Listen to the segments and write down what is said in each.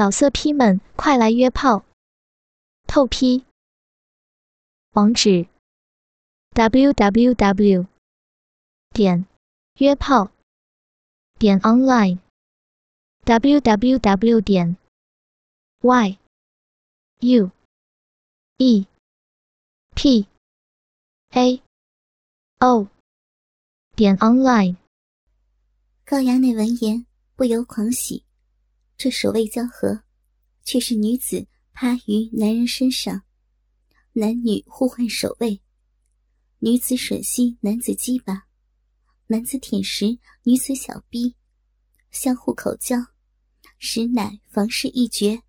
老色批们，快来约炮！透批。网址。：w w w 点约炮。点 online w w w 点 y u e p a o 点 online。高衙内闻言不由狂喜，这守卫交合，却是女子趴于男人身上，男女互换守卫，女子吮吸男子鸡巴，男子舔食女子小臂，相互口交，实乃房事一绝。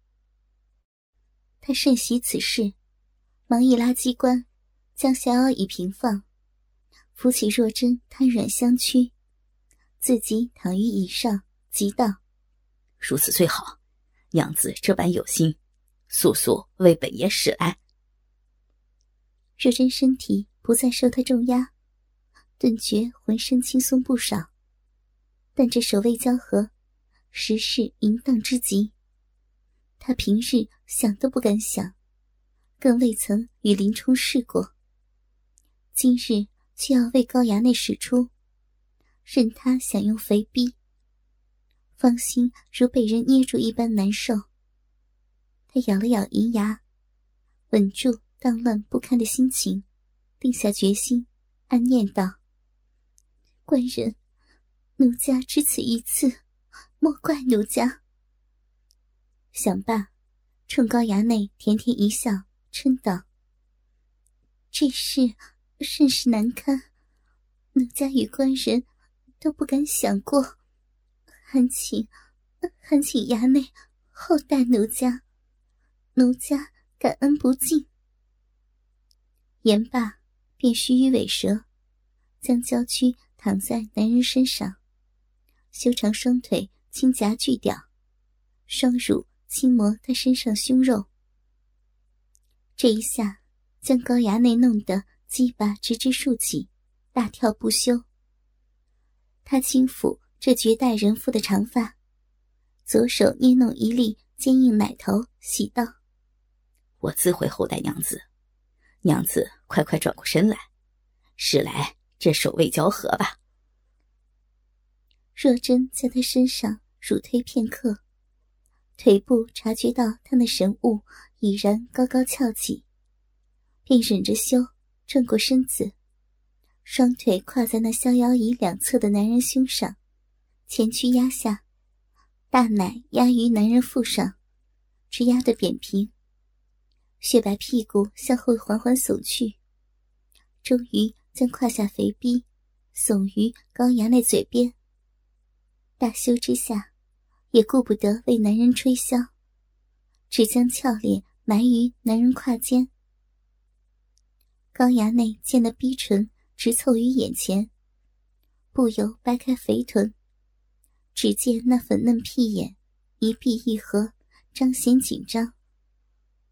他甚喜此事，忙一拉机关，将小腰椅平放，扶起若真，瘫软相屈。自己躺于椅上，急道：“如此最好，娘子这般有心，速速为本爷使来。”若真身体不再受他重压，顿觉浑身轻松不少。但这守卫交合，实是淫荡之极。他平日想都不敢想，更未曾与林冲试过。今日却要为高衙内使出。任他想用肥逼，芳心如被人捏住一般难受。他咬了咬银牙，稳住荡乱不堪的心情，定下决心，暗念道：“官人，奴家只此一次，莫怪奴家。”想罢，冲高衙内甜甜一笑，嗔道：“这事甚是难堪，奴家与官人。”都不敢想过，还请还请衙内厚待奴家，奴家感恩不尽。言罢，便须与尾蛇，将娇躯躺在男人身上，修长双腿轻夹锯掉，双乳轻磨他身上胸肉。这一下，将高衙内弄得鸡巴直直竖起，大跳不休。他轻抚这绝代人妇的长发，左手捏弄一粒坚硬奶头，喜道：“我自会厚待娘子，娘子快快转过身来，使来这手卫交合吧。”若真在他身上乳推片刻，腿部察觉到他那神物已然高高翘起，便忍着羞，转过身子。双腿跨在那逍遥椅两侧的男人胸上，前屈压下，大奶压于男人腹上，直压得扁平。雪白屁股向后缓缓耸去，终于将胯下肥逼耸于高衙内嘴边。大羞之下，也顾不得为男人吹箫，只将俏脸埋于男人胯间。高衙内见那逼唇。直凑于眼前，不由掰开肥臀，只见那粉嫩屁眼一闭一合，彰显紧张。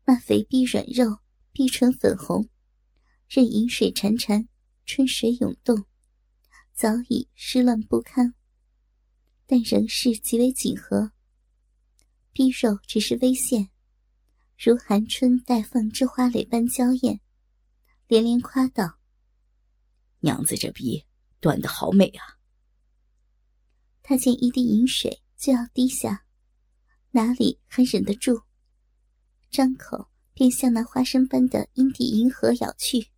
那肥逼软肉，逼唇粉红，任饮水潺潺，春水涌动，早已湿乱不堪，但仍是极为紧合。逼肉只是微现，如寒春待放之花蕾般娇艳，连连夸道。娘子这逼端的好美啊！他见一滴饮水就要滴下，哪里还忍得住？张口便向那花生般的阴蒂银河咬去。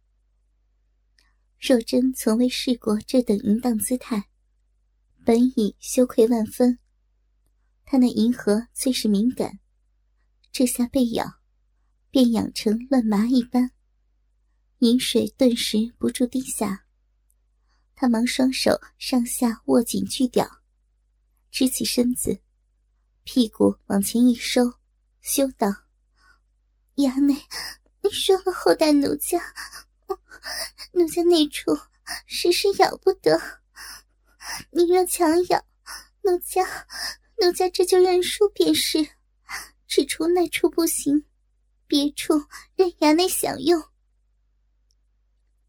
若真从未试过这等淫荡姿态，本已羞愧万分。他那银河最是敏感，这下被咬，便痒成乱麻一般，饮水顿时不住滴下。他忙双手上下握紧锯屌，直起身子，屁股往前一收，羞道：“衙内，你说了后代奴家，奴家那处实是咬不得。你若强咬，奴家，奴家这就认输便是。只除那处不行，别处任衙内享用。”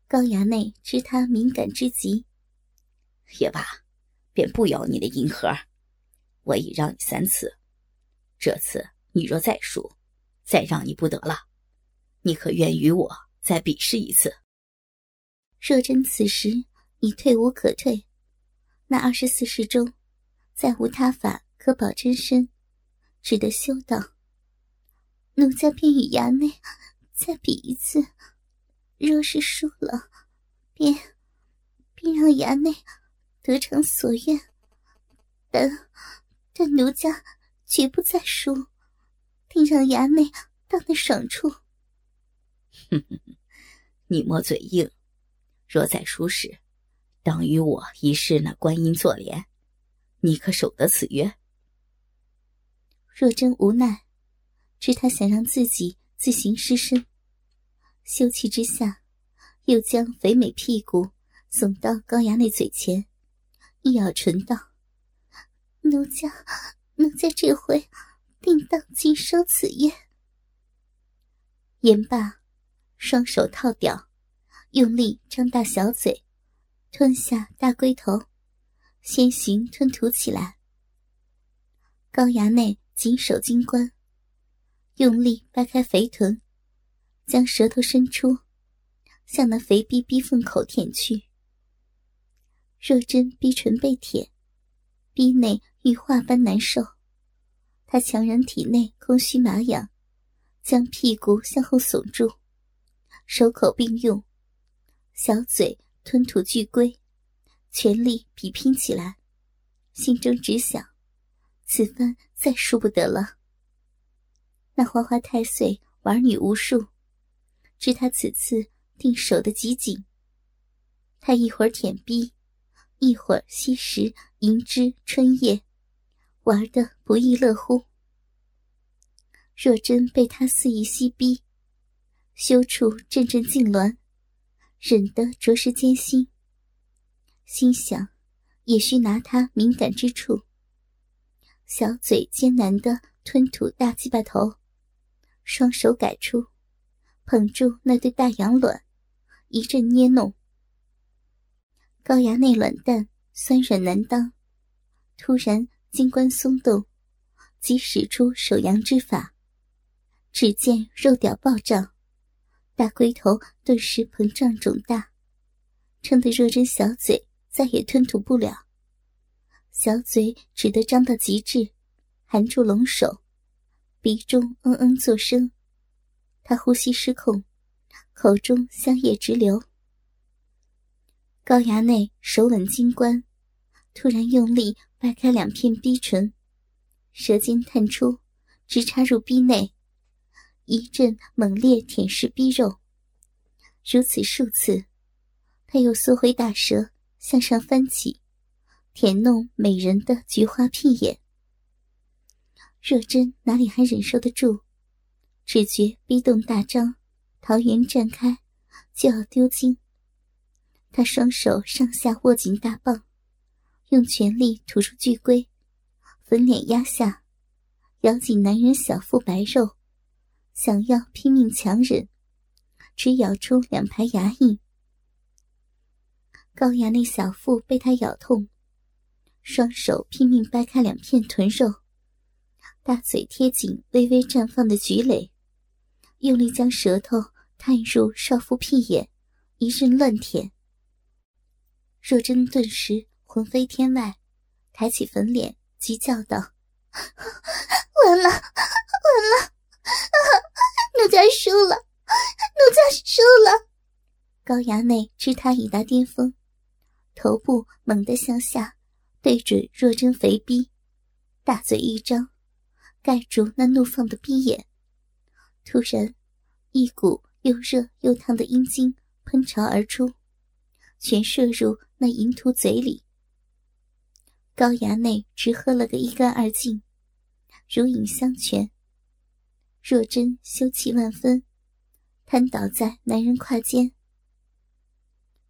高衙内知他敏感之极，也罢，便不咬你的银盒。我已让你三次，这次你若再输，再让你不得了。你可愿与我再比试一次？若真此时已退无可退，那二十四式中，再无他法可保真身，只得休道：“奴家便与衙内再比一次。若是输了，便便让衙内得偿所愿。但但奴家绝不再输，定让衙内当得爽处。”哼哼哼，你莫嘴硬。若再输时，当与我一试那观音坐莲，你可守得此约？若真无奈，知他想让自己自行失身，羞气之下，又将肥美屁股耸到高衙内嘴前，一咬唇道：“奴家，奴家这回定当尽收此约。”言罢，双手套屌。用力张大小嘴，吞下大龟头，先行吞吐起来。高衙内紧守金冠，用力掰开肥臀，将舌头伸出，向那肥逼逼缝口舔去。若真逼唇被舔，逼内欲化般难受，他强忍体内空虚麻痒，将屁股向后耸住，手口并用。小嘴吞吐巨龟，全力比拼起来，心中只想：此番再输不得了。那花花太岁玩女无数，知他此次定守得极紧。他一会儿舔逼，一会儿吸食银枝春叶，玩得不亦乐乎。若真被他肆意吸逼，羞处阵阵痉挛。忍得着实艰辛，心想也需拿他敏感之处。小嘴艰难的吞吐大鸡巴头，双手改出，捧住那对大羊卵，一阵捏弄。高衙内卵蛋酸软难当，突然金冠松动，即使出手阳之法，只见肉屌暴涨。大龟头顿时膨胀肿大，撑得若真小嘴再也吞吐不了，小嘴只得张到极致，含住龙首，鼻中嗯嗯作声。他呼吸失控，口中香液直流。高衙内手稳金冠，突然用力掰开两片逼唇，舌尖探出，直插入逼内。一阵猛烈舔舐逼肉，如此数次，他又缩回大舌向上翻起，舔弄美人的菊花屁眼。若真哪里还忍受得住，只觉逼洞大张，桃源绽开，就要丢精。他双手上下握紧大棒，用全力吐出巨龟，粉脸压下，咬紧男人小腹白肉。想要拼命强忍，只咬出两排牙印。高衙内小腹被他咬痛，双手拼命掰开两片臀肉，大嘴贴紧微微绽放的菊蕾，用力将舌头探入少妇屁眼，一阵乱舔。若真顿时魂飞天外，抬起粉脸，急叫道：“完了，完了！”奴家输了，奴家输了。高衙内知他已达巅峰，头部猛地向下，对准若真肥逼，大嘴一张，盖住那怒放的逼眼。突然，一股又热又烫的阴茎喷潮而出，全射入那淫徒嘴里。高衙内直喝了个一干二净，如饮香泉。若真羞气万分，瘫倒在男人胯间。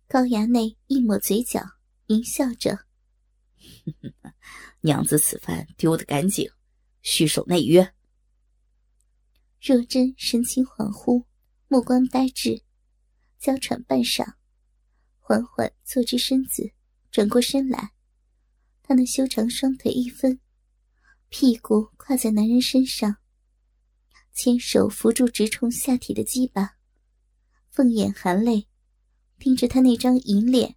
高衙内一抹嘴角，淫笑着：“娘子此番丢得干净，须守内约。”若真神情恍惚，目光呆滞，娇喘半晌，缓缓坐直身子，转过身来。她那修长双腿一分，屁股跨在男人身上。牵手扶住直冲下体的鸡巴，凤眼含泪，盯着他那张银脸，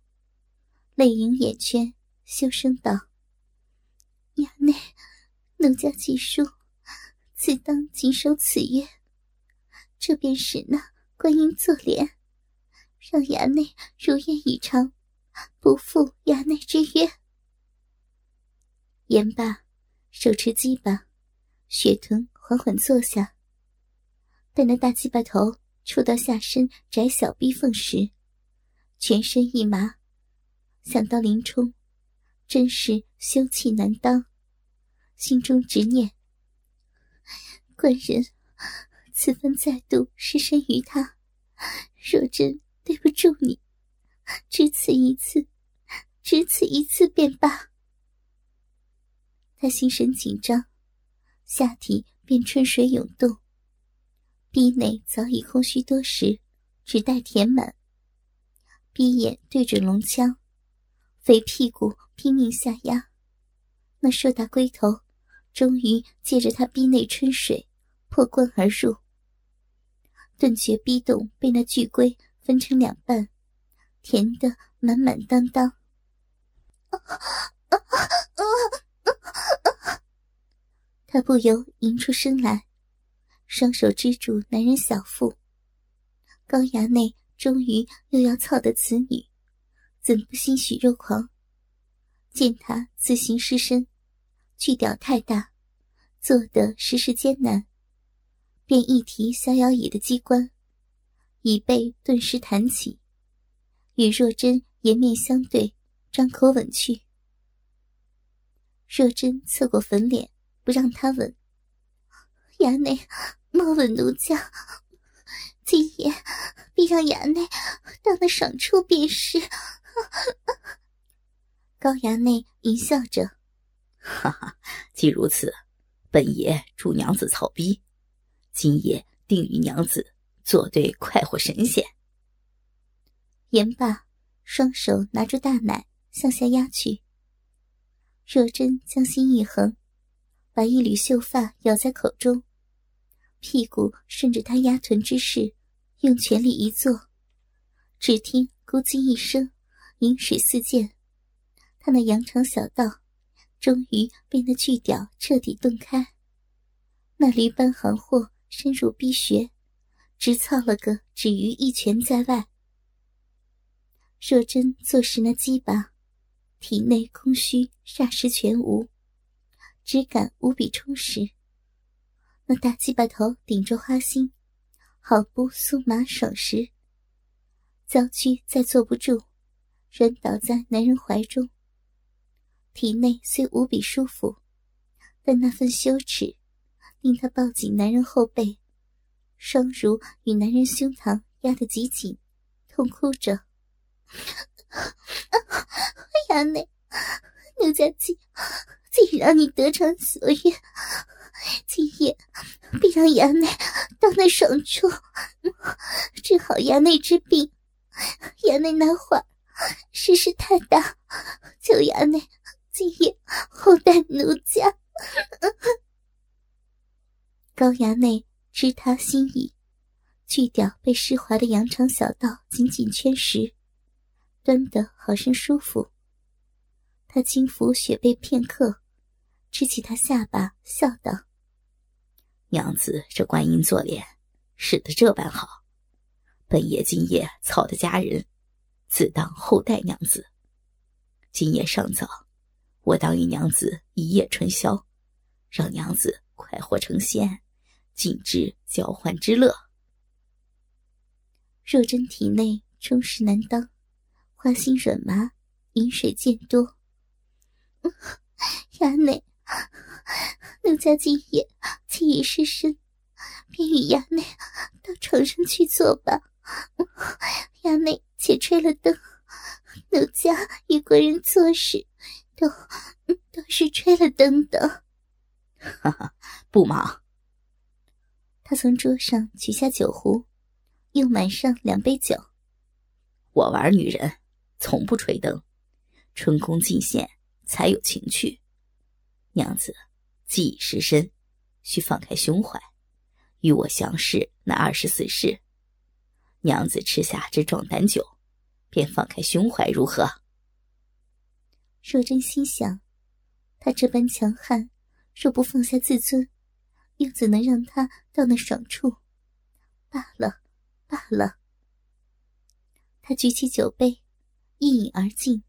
泪盈眼圈，羞声道：“衙内，奴家既书，自当谨守此约。这便是那观音坐莲，让衙内如愿以偿，不负衙内之约。”言罢，手持鸡巴，雪臀缓缓坐下。待那大鸡巴头触到下身窄小逼缝时，全身一麻，想到林冲，真是羞气难当，心中执念：官人，此番再度失身于他，若真对不住你，只此一次，只此一次便罢。他心神紧张，下体便春水涌动。逼内早已空虚多时，只待填满。闭眼对准龙枪，肥屁股拼命下压。那硕大龟头终于借着他逼内春水破关而入。顿觉逼洞被那巨龟分成两半，填得满满当当。他不由吟出声来。双手支住男人小腹，高衙内终于又要操的此女，怎不欣喜若狂？见他自行失身，巨屌太大，做得实是艰难，便一提逍遥椅的机关，椅背顿时弹起，与若真颜面相对，张口吻去。若真侧过粉脸，不让他吻。衙内，莫吻奴家，今夜必让衙内到那爽处便是。高衙内淫笑着：“哈哈，既如此，本爷助娘子操逼，今夜定与娘子作对快活神仙。”言罢，双手拿住大奶向下压去。若真将心一横。把一缕秀发咬在口中，屁股顺着他压臀之势，用全力一坐。只听“咕叽”一声，饮水四溅，他那羊肠小道终于被那巨屌彻底洞开。那驴般行货深入逼穴，直操了个止于一拳在外。若真坐实那鸡巴，体内空虚霎时全无。质感无比充实，那大鸡巴头顶着花心，好不酥麻爽实。娇躯再坐不住，软倒在男人怀中。体内虽无比舒服，但那份羞耻，令他抱紧男人后背，双乳与男人胸膛压得极紧，痛哭着：“ 衙内，奴家鸡……”既让你得偿所愿，今夜必让衙内到那爽处，治好衙内之病。衙内那会儿事事太大，求衙内今夜厚待奴家。高衙内知他心意，去掉被湿滑的羊肠小道紧紧圈实，端得好生舒服。他轻抚雪背片刻。支起他下巴，笑道：“娘子这观音坐莲，使得这般好。本爷今夜草的佳人，自当厚待娘子。今夜尚早，我当与娘子一夜春宵，让娘子快活成仙，尽知交欢之乐。”若真体内充实难当，花心软麻，饮水渐多。衙内。奴家今夜既已失身，便与衙内到床上去坐吧。衙内且吹了灯，奴家与国人做事都都是吹了灯的。哈哈，不忙。他从桌上取下酒壶，又满上两杯酒。我玩女人，从不吹灯，春宫尽现才有情趣。娘子，既已失身，需放开胸怀，与我相识那二十四世，娘子吃下这壮胆酒，便放开胸怀如何？若真心想，他这般强悍，若不放下自尊，又怎能让他到那爽处？罢了，罢了。他举起酒杯，一饮而尽。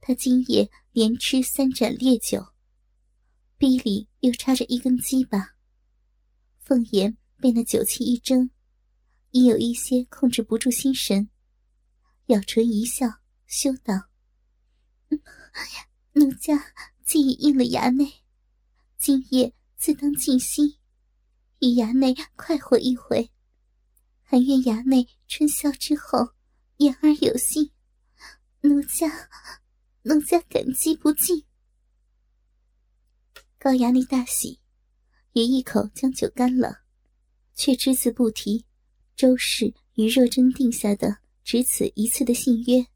他今夜连吃三盏烈酒，逼里又插着一根鸡巴。凤颜被那酒气一蒸，已有一些控制不住心神，咬唇一笑，羞道：“奴家既已应了衙内，今夜自当尽心，与衙内快活一回。还愿衙内春宵之后，言而有信。奴家。”奴家感激不尽。高衙内大喜，也一口将酒干了，却只字不提周氏与若真定下的只此一次的信约。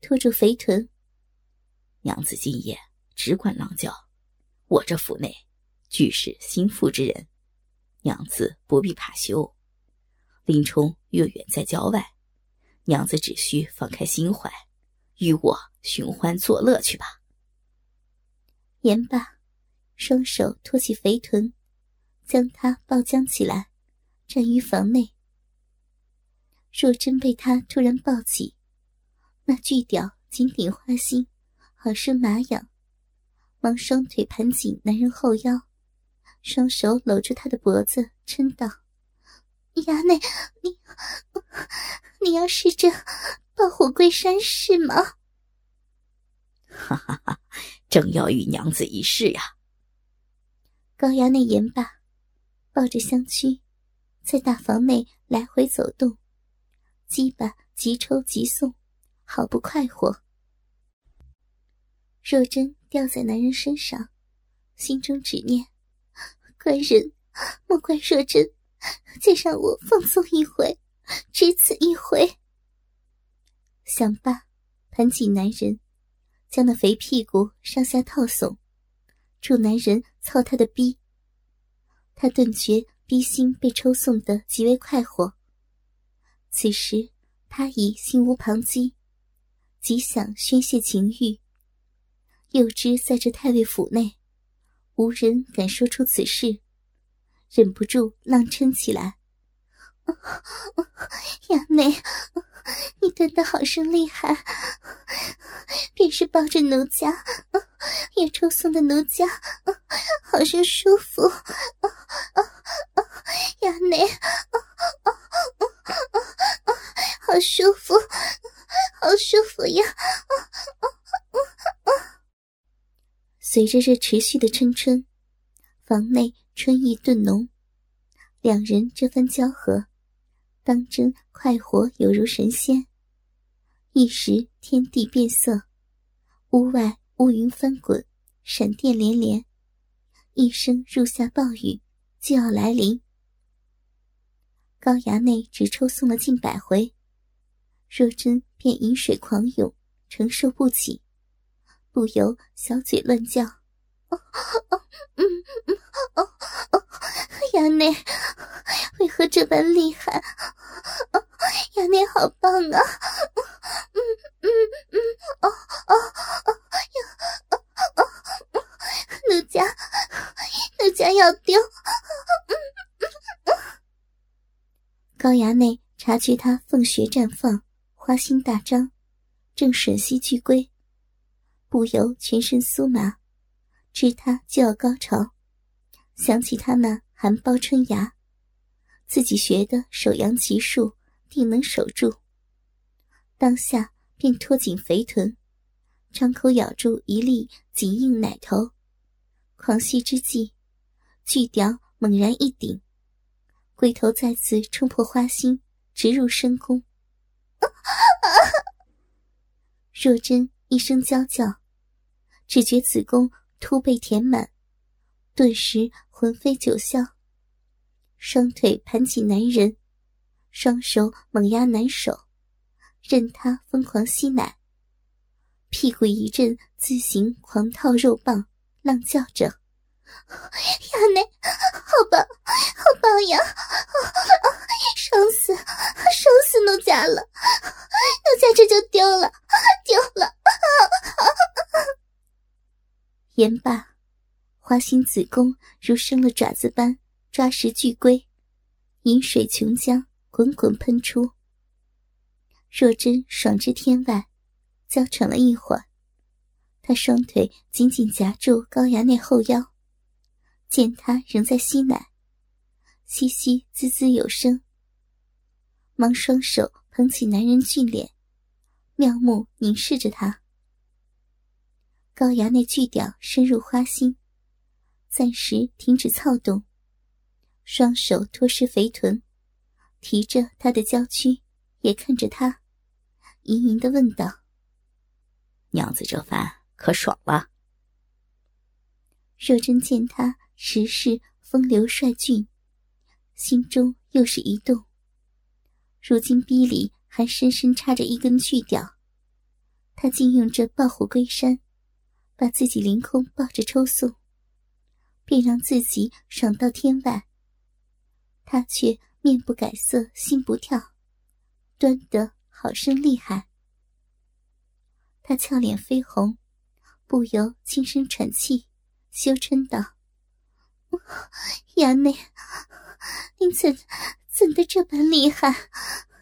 拖住肥臀，娘子今夜只管狼叫，我这府内俱是心腹之人，娘子不必怕羞。林冲又远在郊外，娘子只需放开心怀。与我寻欢作乐去吧。言罢，双手托起肥臀，将他抱将起来，站于房内。若真被他突然抱起，那巨屌紧顶花心，好生麻痒，忙双腿盘紧男人后腰，双手搂住他的脖子，嗔道：“衙内，你你要试着。”抱虎归山是吗？哈哈哈！正要与娘子一试呀。高衙内言罢，抱着香躯，在大房内来回走动，鸡巴急抽急送，好不快活。若真掉在男人身上，心中只念：官人，莫怪若真，再让我放纵一回，只此一回。想罢，盘起男人，将那肥屁股上下套耸，助男人操他的逼。他顿觉逼心被抽送的极为快活。此时他已心无旁骛，极想宣泄情欲。又知在这太尉府内，无人敢说出此事，忍不住浪嗔起来：“ 亚内！”你蹲的好生厉害，便是抱着奴家，也抽送的奴家，好生舒服。亚内，好舒服，好舒服呀！随着这持续的春春，房内春意顿浓，两人这番交合。当真快活，犹如神仙。一时天地变色，屋外乌云翻滚，闪电连连，一声入夏暴雨就要来临。高衙内只抽送了近百回，若真便饮水狂涌，承受不起，不由小嘴乱叫：“，嗯嗯哦哦，衙内。”为何这般厉害？衙内好棒啊！嗯嗯嗯，哦哦哦，呀，哦哦，奴家，奴家要丢。高衙内察觉他凤穴绽放，花心大张，正吮吸巨龟，不由全身酥麻，知他就要高潮，想起他那含苞春芽。自己学的手扬奇术，定能守住。当下便拖紧肥臀，张口咬住一粒紧硬奶头，狂吸之际，巨屌猛然一顶，龟头再次冲破花心，直入深宫。若真一声娇叫，只觉子宫突被填满，顿时魂飞九霄，双腿盘起男人，双手猛压男手，任他疯狂吸奶，屁股一阵自行狂套肉棒，浪叫着：“亚内，好棒，好棒呀！啊，爽死，爽死奴家了！奴家这就丢了，丢了！”啊啊！言罢，花心子宫如生了爪子般抓食巨龟，饮水琼浆，滚滚喷出。若真爽至天外，娇喘了一会儿，她双腿紧紧夹住高衙内后腰，见他仍在吸奶，嘻嘻滋滋有声，忙双手捧起男人俊脸，妙目凝视着他。高衙内巨屌深入花心，暂时停止躁动，双手托实肥臀，提着他的娇躯，也看着他，盈盈的问道：“娘子这番可爽了？”若真见他时是风流帅俊，心中又是一动。如今逼里还深深插着一根巨屌，他竟用这抱虎归山。把自己凌空抱着抽送，便让自己爽到天外。他却面不改色，心不跳，端得好生厉害。他俏脸绯红，不由轻声喘气，羞嗔道：“衙内，您怎怎的这般厉害？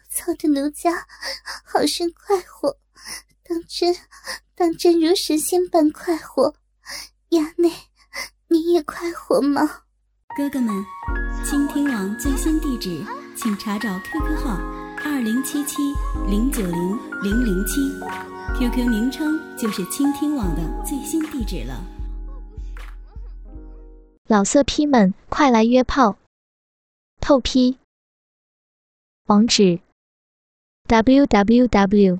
操得奴家好生快活。”当真，当真如神仙般快活，衙内，你也快活吗？哥哥们，倾听网最新地址，请查找 QQ 号二零七七零九零零零七，QQ 名称就是倾听网的最新地址了。老色批们，快来约炮！透批。网址：www。